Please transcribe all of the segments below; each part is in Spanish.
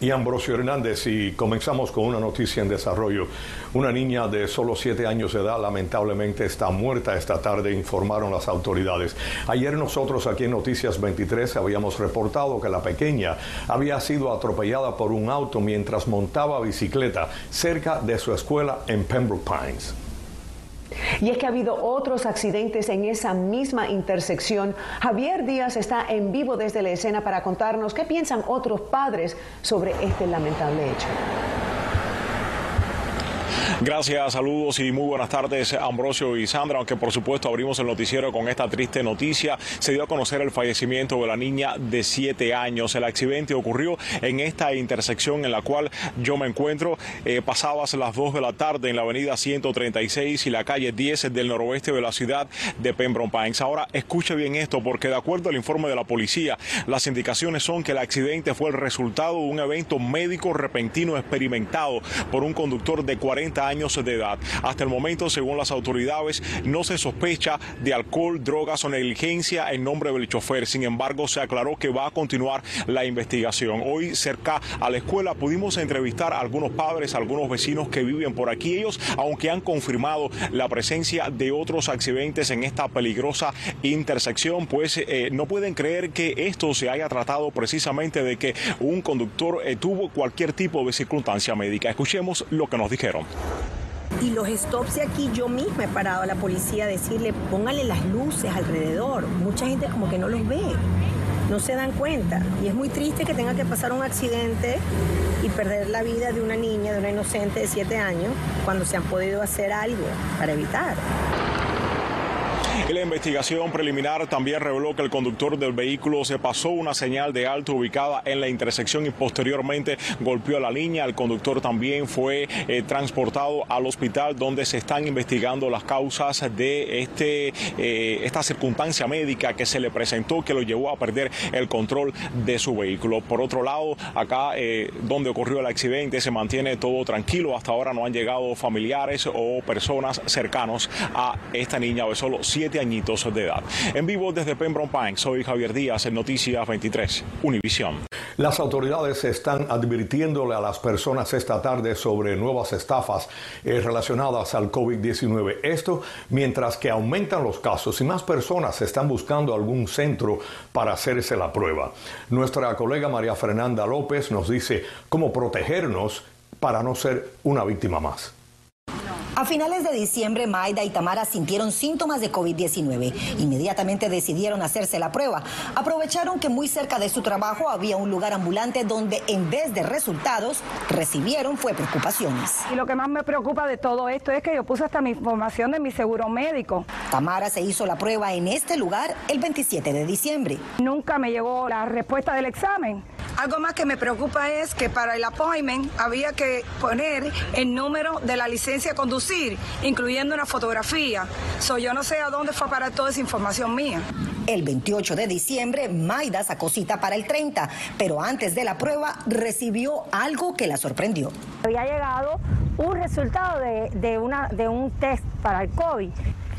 y Ambrosio Hernández y comenzamos con una noticia en desarrollo. Una niña de solo siete años de edad lamentablemente está muerta esta tarde, informaron las autoridades. Ayer nosotros aquí en Noticias 23 habíamos reportado que la pequeña había sido atropellada por un auto mientras montaba bicicleta cerca de su escuela en Pembroke Pines. Y es que ha habido otros accidentes en esa misma intersección. Javier Díaz está en vivo desde la escena para contarnos qué piensan otros padres sobre este lamentable hecho. Gracias, saludos y muy buenas tardes, Ambrosio y Sandra. Aunque por supuesto abrimos el noticiero con esta triste noticia, se dio a conocer el fallecimiento de la niña de 7 años. El accidente ocurrió en esta intersección en la cual yo me encuentro. Eh, las 2 de la tarde en la avenida 136 y la calle 10 del noroeste de la ciudad de Pembroke Pines. Ahora escuche bien esto, porque de acuerdo al informe de la policía, las indicaciones son que el accidente fue el resultado de un evento médico repentino experimentado por un conductor de 40 años años de edad. Hasta el momento, según las autoridades, no se sospecha de alcohol, drogas o negligencia en nombre del chofer. Sin embargo, se aclaró que va a continuar la investigación. Hoy, cerca a la escuela, pudimos entrevistar a algunos padres, algunos vecinos que viven por aquí. Ellos, aunque han confirmado la presencia de otros accidentes en esta peligrosa intersección, pues eh, no pueden creer que esto se haya tratado precisamente de que un conductor eh, tuvo cualquier tipo de circunstancia médica. Escuchemos lo que nos dijeron. Y los stops de aquí, yo misma he parado a la policía a decirle, póngale las luces alrededor. Mucha gente como que no los ve, no se dan cuenta. Y es muy triste que tenga que pasar un accidente y perder la vida de una niña, de una inocente de 7 años, cuando se han podido hacer algo para evitar. La investigación preliminar también reveló que el conductor del vehículo se pasó una señal de alto ubicada en la intersección y posteriormente golpeó a la niña. El conductor también fue eh, transportado al hospital donde se están investigando las causas de este, eh, esta circunstancia médica que se le presentó que lo llevó a perder el control de su vehículo. Por otro lado, acá eh, donde ocurrió el accidente se mantiene todo tranquilo. Hasta ahora no han llegado familiares o personas cercanos a esta niña de solo siete añitos de edad. En vivo desde Pembroke Pines, soy Javier Díaz en Noticias 23, Univisión. Las autoridades están advirtiéndole a las personas esta tarde sobre nuevas estafas eh, relacionadas al COVID-19. Esto mientras que aumentan los casos y más personas están buscando algún centro para hacerse la prueba. Nuestra colega María Fernanda López nos dice cómo protegernos para no ser una víctima más. A finales de diciembre, Maida y Tamara sintieron síntomas de COVID-19. Inmediatamente decidieron hacerse la prueba. Aprovecharon que muy cerca de su trabajo había un lugar ambulante donde en vez de resultados recibieron fue preocupaciones. Y lo que más me preocupa de todo esto es que yo puse hasta mi información de mi seguro médico. Tamara se hizo la prueba en este lugar el 27 de diciembre. Nunca me llegó la respuesta del examen. Algo más que me preocupa es que para el appointment había que poner el número de la licencia de conducir, incluyendo una fotografía. So, yo no sé a dónde fue para toda esa información mía. El 28 de diciembre, Maida sacó cita para el 30, pero antes de la prueba recibió algo que la sorprendió. Había llegado un resultado de, de, una, de un test para el COVID.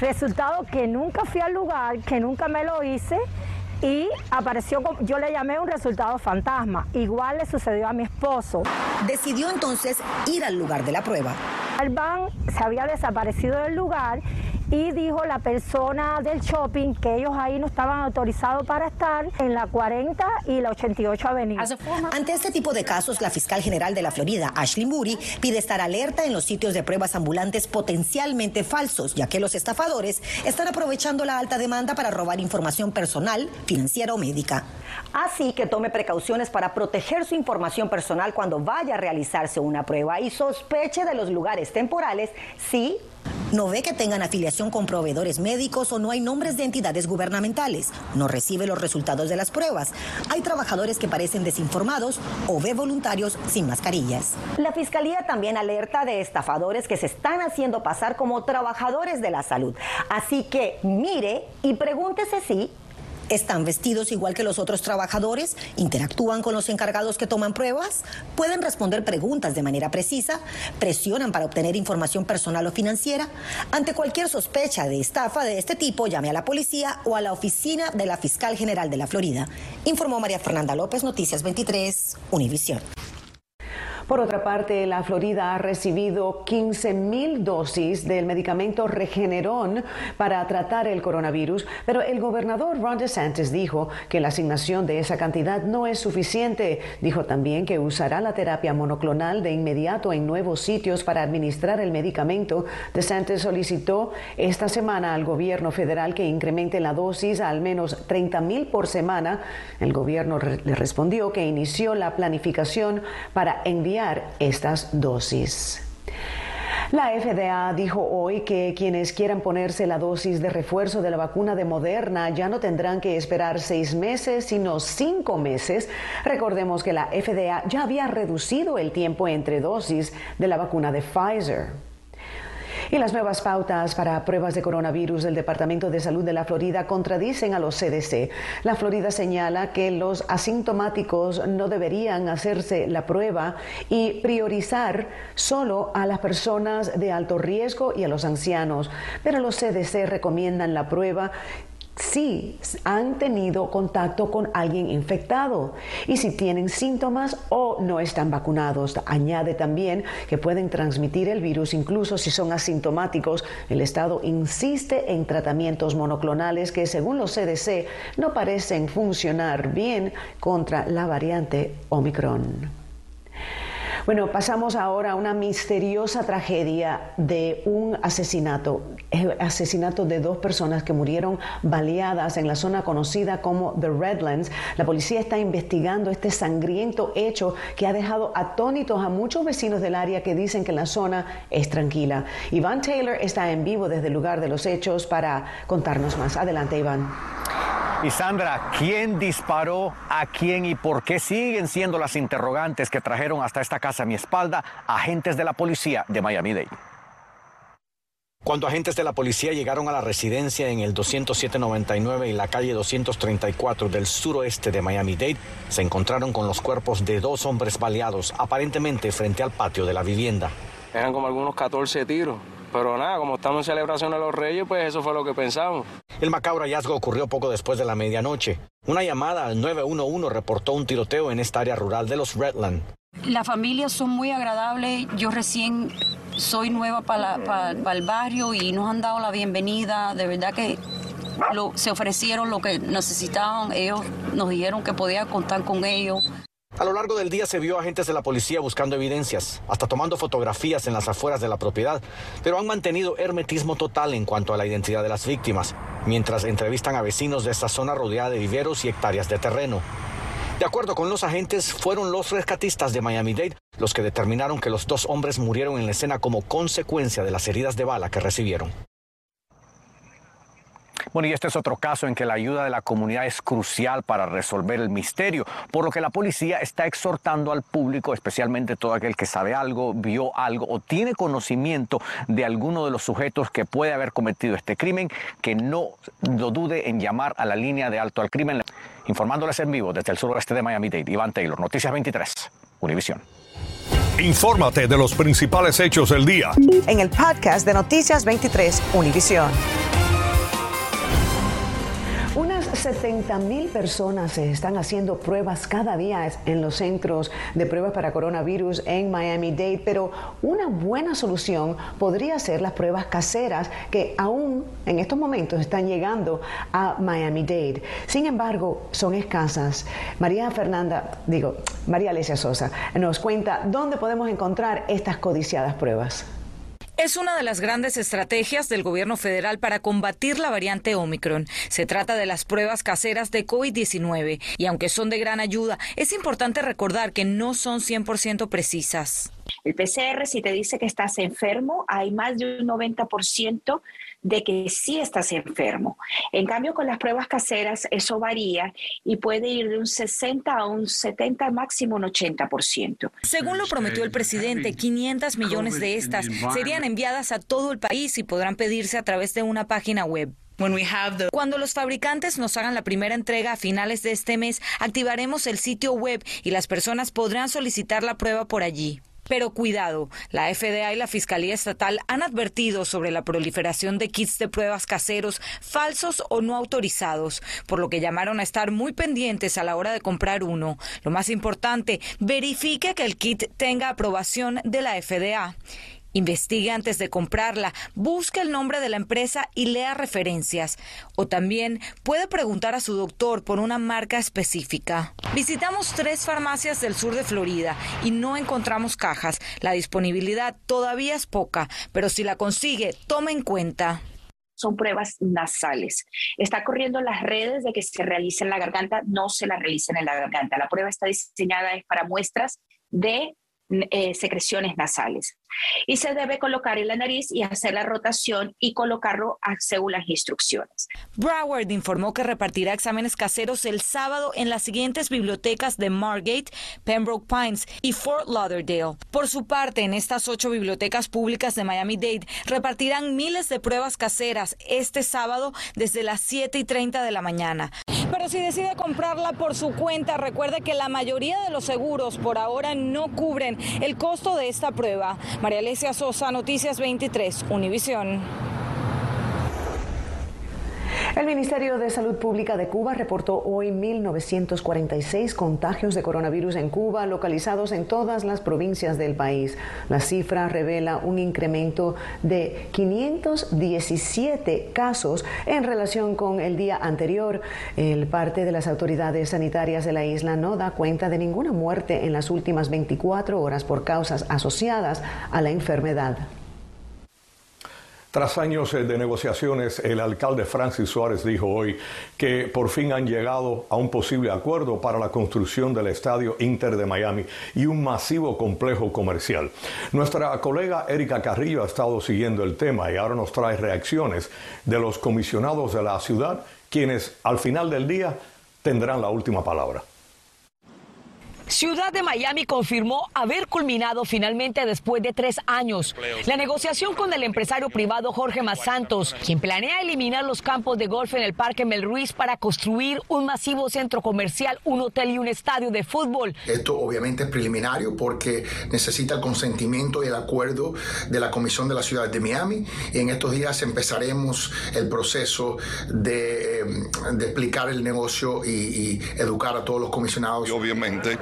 Resultado que nunca fui al lugar, que nunca me lo hice y apareció, yo le llamé un resultado fantasma. Igual le sucedió a mi esposo. Decidió entonces ir al lugar de la prueba. Alban se había desaparecido del lugar y dijo la persona del shopping que ellos ahí no estaban autorizados para estar en la 40 y la 88 Avenida. Ante este tipo de casos, la fiscal general de la Florida, Ashley Moody, pide estar alerta en los sitios de pruebas ambulantes potencialmente falsos, ya que los estafadores están aprovechando la alta demanda para robar información personal, financiera o médica. Así que tome precauciones para proteger su información personal cuando vaya a realizarse una prueba y sospeche de los lugares temporales si no ve que tengan afiliación con proveedores médicos o no hay nombres de entidades gubernamentales. No recibe los resultados de las pruebas. Hay trabajadores que parecen desinformados o ve voluntarios sin mascarillas. La fiscalía también alerta de estafadores que se están haciendo pasar como trabajadores de la salud. Así que mire y pregúntese si ¿Están vestidos igual que los otros trabajadores? ¿Interactúan con los encargados que toman pruebas? ¿Pueden responder preguntas de manera precisa? ¿Presionan para obtener información personal o financiera? Ante cualquier sospecha de estafa de este tipo, llame a la policía o a la oficina de la fiscal general de la Florida, informó María Fernanda López, Noticias 23, Univisión. Por otra parte, la Florida ha recibido 15 mil dosis del medicamento Regeneron para tratar el coronavirus, pero el gobernador Ron DeSantis dijo que la asignación de esa cantidad no es suficiente. Dijo también que usará la terapia monoclonal de inmediato en nuevos sitios para administrar el medicamento. DeSantis solicitó esta semana al gobierno federal que incremente la dosis a al menos 30 mil por semana. El gobierno le respondió que inició la planificación para enviar estas dosis. La FDA dijo hoy que quienes quieran ponerse la dosis de refuerzo de la vacuna de Moderna ya no tendrán que esperar seis meses, sino cinco meses. Recordemos que la FDA ya había reducido el tiempo entre dosis de la vacuna de Pfizer. Y las nuevas pautas para pruebas de coronavirus del Departamento de Salud de la Florida contradicen a los CDC. La Florida señala que los asintomáticos no deberían hacerse la prueba y priorizar solo a las personas de alto riesgo y a los ancianos. Pero los CDC recomiendan la prueba si han tenido contacto con alguien infectado y si tienen síntomas o no están vacunados. Añade también que pueden transmitir el virus incluso si son asintomáticos. El Estado insiste en tratamientos monoclonales que según los CDC no parecen funcionar bien contra la variante Omicron. Bueno, pasamos ahora a una misteriosa tragedia de un asesinato, asesinato de dos personas que murieron baleadas en la zona conocida como The Redlands. La policía está investigando este sangriento hecho que ha dejado atónitos a muchos vecinos del área que dicen que la zona es tranquila. Iván Taylor está en vivo desde el lugar de los hechos para contarnos más. Adelante, Iván. Y Sandra, ¿quién disparó a quién y por qué siguen siendo las interrogantes que trajeron hasta esta casa a mi espalda agentes de la policía de Miami-Dade? Cuando agentes de la policía llegaron a la residencia en el 20799 y la calle 234 del suroeste de Miami-Dade, se encontraron con los cuerpos de dos hombres baleados, aparentemente frente al patio de la vivienda. Eran como algunos 14 tiros. Pero nada, como estamos en celebración de los Reyes, pues eso fue lo que pensamos. El macabro hallazgo ocurrió poco después de la medianoche. Una llamada al 911 reportó un tiroteo en esta área rural de los Redland. Las familias son muy agradables. Yo recién soy nueva para, el barrio y nos han dado la bienvenida. De verdad que se ofrecieron lo que necesitaban. Ellos nos dijeron que podía contar con ellos. A lo largo del día se vio agentes de la policía buscando evidencias, hasta tomando fotografías en las afueras de la propiedad, pero han mantenido hermetismo total en cuanto a la identidad de las víctimas, mientras entrevistan a vecinos de esta zona rodeada de viveros y hectáreas de terreno. De acuerdo con los agentes, fueron los rescatistas de Miami-Dade los que determinaron que los dos hombres murieron en la escena como consecuencia de las heridas de bala que recibieron. Bueno, y este es otro caso en que la ayuda de la comunidad es crucial para resolver el misterio, por lo que la policía está exhortando al público, especialmente todo aquel que sabe algo, vio algo o tiene conocimiento de alguno de los sujetos que puede haber cometido este crimen, que no lo dude en llamar a la línea de alto al crimen. Informándoles en vivo desde el suroeste de Miami-Dade, Iván Taylor, Noticias 23, Univisión. Infórmate de los principales hechos del día. En el podcast de Noticias 23, Univisión. 70 mil personas se están haciendo pruebas cada día en los centros de pruebas para coronavirus en Miami-Dade, pero una buena solución podría ser las pruebas caseras que aún en estos momentos están llegando a Miami-Dade. Sin embargo, son escasas. María Fernanda, digo, María Alesia Sosa, nos cuenta dónde podemos encontrar estas codiciadas pruebas. Es una de las grandes estrategias del gobierno federal para combatir la variante Omicron. Se trata de las pruebas caseras de COVID-19 y aunque son de gran ayuda, es importante recordar que no son 100% precisas. El PCR, si te dice que estás enfermo, hay más de un 90% de que sí estás enfermo. En cambio, con las pruebas caseras, eso varía y puede ir de un 60 a un 70, máximo un 80%. Según lo prometió el presidente, 500 millones de estas serían enviadas a todo el país y podrán pedirse a través de una página web. Cuando los fabricantes nos hagan la primera entrega a finales de este mes, activaremos el sitio web y las personas podrán solicitar la prueba por allí. Pero cuidado, la FDA y la Fiscalía Estatal han advertido sobre la proliferación de kits de pruebas caseros falsos o no autorizados, por lo que llamaron a estar muy pendientes a la hora de comprar uno. Lo más importante, verifique que el kit tenga aprobación de la FDA. Investigue antes de comprarla, busque el nombre de la empresa y lea referencias. O también puede preguntar a su doctor por una marca específica. Visitamos tres farmacias del sur de Florida y no encontramos cajas. La disponibilidad todavía es poca, pero si la consigue, tome en cuenta son pruebas nasales. Está corriendo las redes de que se realice en la garganta, no se la realicen en la garganta. La prueba está diseñada para muestras de eh, secreciones nasales. Y se debe colocar en la nariz y hacer la rotación y colocarlo según las instrucciones. Broward informó que repartirá exámenes caseros el sábado en las siguientes bibliotecas de Margate, Pembroke Pines y Fort Lauderdale. Por su parte, en estas ocho bibliotecas públicas de Miami-Dade repartirán miles de pruebas caseras este sábado desde las 7 y 30 de la mañana. Si decide comprarla por su cuenta, recuerde que la mayoría de los seguros por ahora no cubren el costo de esta prueba. María Alesia Sosa, Noticias 23, Univisión. El Ministerio de Salud Pública de Cuba reportó hoy 1.946 contagios de coronavirus en Cuba, localizados en todas las provincias del país. La cifra revela un incremento de 517 casos en relación con el día anterior. El parte de las autoridades sanitarias de la isla no da cuenta de ninguna muerte en las últimas 24 horas por causas asociadas a la enfermedad. Tras años eh, de negociaciones, el alcalde Francis Suárez dijo hoy que por fin han llegado a un posible acuerdo para la construcción del Estadio Inter de Miami y un masivo complejo comercial. Nuestra colega Erika Carrillo ha estado siguiendo el tema y ahora nos trae reacciones de los comisionados de la ciudad, quienes al final del día tendrán la última palabra. Ciudad de Miami confirmó haber culminado finalmente después de tres años la negociación con el empresario privado Jorge Santos, quien planea eliminar los campos de golf en el Parque Mel Ruiz para construir un masivo centro comercial, un hotel y un estadio de fútbol. Esto obviamente es preliminario porque necesita el consentimiento y el acuerdo de la Comisión de la Ciudad de Miami y en estos días empezaremos el proceso de, de explicar el negocio y, educar a todos los comisionados. Y obviamente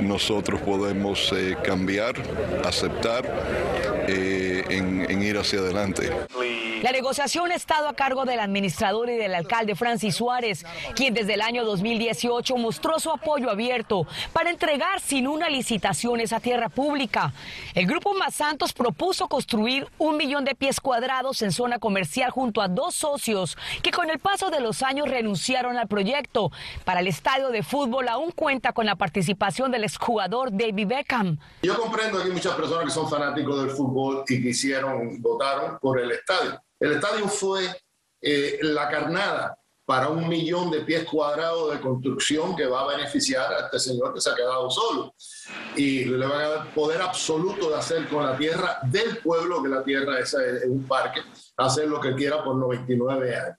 nosotros podemos eh, cambiar, aceptar eh, en, ir hacia adelante. La negociación ha estado a cargo del administrador y del alcalde Francis Suárez, quien desde el año 2018 mostró su apoyo abierto para entregar sin una licitación esa tierra pública. El grupo Más Santos propuso construir un millón de pies cuadrados en zona comercial junto a dos socios que con el paso de los años renunciaron al proyecto. Para el estadio de fútbol aún cuenta con la participación del exjugador David Beckham. Yo comprendo que hay muchas personas que son fanáticos del fútbol y quisieron, votaron por el estadio. El estadio fue eh, la carnada para un millón de pies cuadrados de construcción que va a beneficiar a este señor que se ha quedado solo. Y le van a dar poder absoluto de hacer con la tierra del pueblo, que la tierra es, es un parque, hacer lo que quiera por 99 años.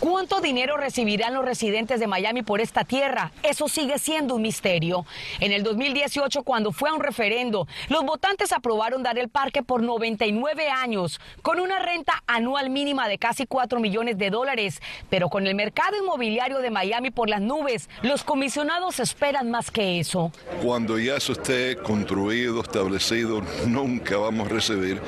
¿Cuánto dinero recibirán los residentes de Miami por esta tierra? Eso sigue siendo un misterio. En el 2018, cuando fue a un referendo, los votantes aprobaron dar el parque por 99 años, con una renta anual mínima de casi 4 millones de dólares. Pero con el mercado inmobiliario de Miami por las nubes, los comisionados esperan más que eso. Cuando ya eso esté construido, establecido, nunca vamos a recibir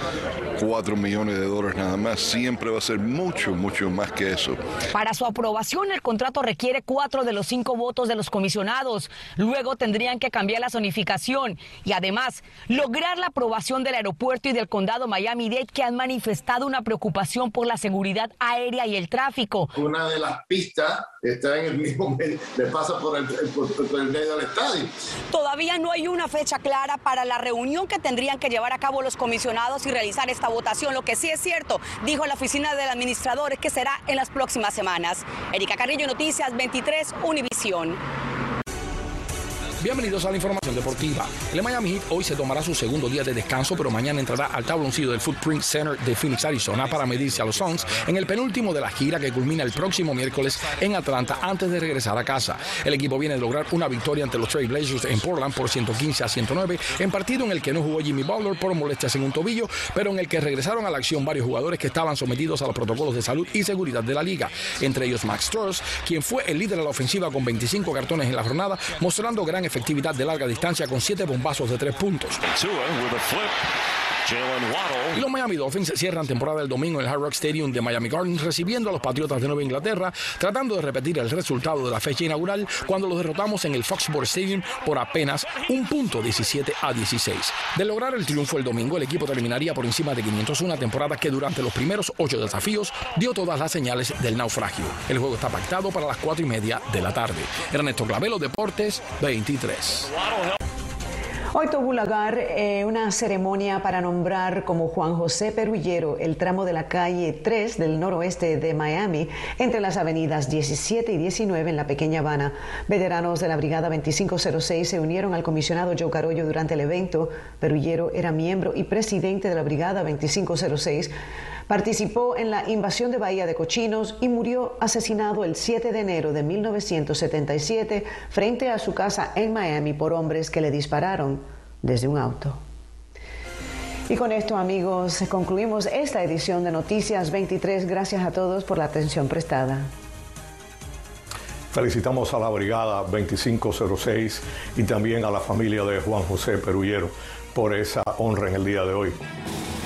4 millones de dólares nada más. Siempre va a ser mucho, mucho más que eso. Para su aprobación, el contrato requiere cuatro de los cinco votos de los comisionados. Luego tendrían que cambiar la zonificación y además lograr la aprobación del aeropuerto y del condado Miami-Dade que han manifestado una preocupación por la seguridad aérea y el tráfico. Una de las pistas está en el mismo le pasa por el, por el medio del estadio. Todavía no hay una fecha clara para la reunión que tendrían que llevar a cabo los comisionados y realizar esta votación. Lo que sí es cierto, dijo la oficina del administrador, es que será en las próximas semanas. Erika Carrillo, Noticias 23, Univisión. Bienvenidos a la información deportiva. El Miami Heat hoy se tomará su segundo día de descanso, pero mañana entrará al tabloncillo del Footprint Center de Phoenix, Arizona, para medirse a los Suns en el penúltimo de la gira que culmina el próximo miércoles en Atlanta antes de regresar a casa. El equipo viene de lograr una victoria ante los Trail Blazers en Portland por 115 a 109, en partido en el que no jugó Jimmy Butler por molestias en un tobillo, pero en el que regresaron a la acción varios jugadores que estaban sometidos a los protocolos de salud y seguridad de la liga, entre ellos Max Strauss, quien fue el líder de la ofensiva con 25 cartones en la jornada, mostrando gran efectividad de larga distancia con 7 bombazos de 3 puntos. Y los Miami Dolphins cierran temporada el domingo en el Hard Rock Stadium de Miami Gardens recibiendo a los Patriotas de Nueva Inglaterra, tratando de repetir el resultado de la fecha inaugural cuando los derrotamos en el Foxborough Stadium por apenas un punto 17 a 16. De lograr el triunfo el domingo, el equipo terminaría por encima de 500, una temporada que durante los primeros ocho desafíos dio todas las señales del naufragio. El juego está pactado para las cuatro y media de la tarde. Ernesto Clavelo, Deportes 23. Hoy tuvo lugar eh, una ceremonia para nombrar como Juan José Perullero el tramo de la calle 3 del noroeste de Miami entre las avenidas 17 y 19 en la Pequeña Habana. Veteranos de la Brigada 2506 se unieron al comisionado Joe Carollo durante el evento. Perullero era miembro y presidente de la Brigada 2506. Participó en la invasión de Bahía de Cochinos y murió asesinado el 7 de enero de 1977 frente a su casa en Miami por hombres que le dispararon desde un auto. Y con esto, amigos, concluimos esta edición de Noticias 23. Gracias a todos por la atención prestada. Felicitamos a la Brigada 2506 y también a la familia de Juan José Perullero por esa honra en el día de hoy.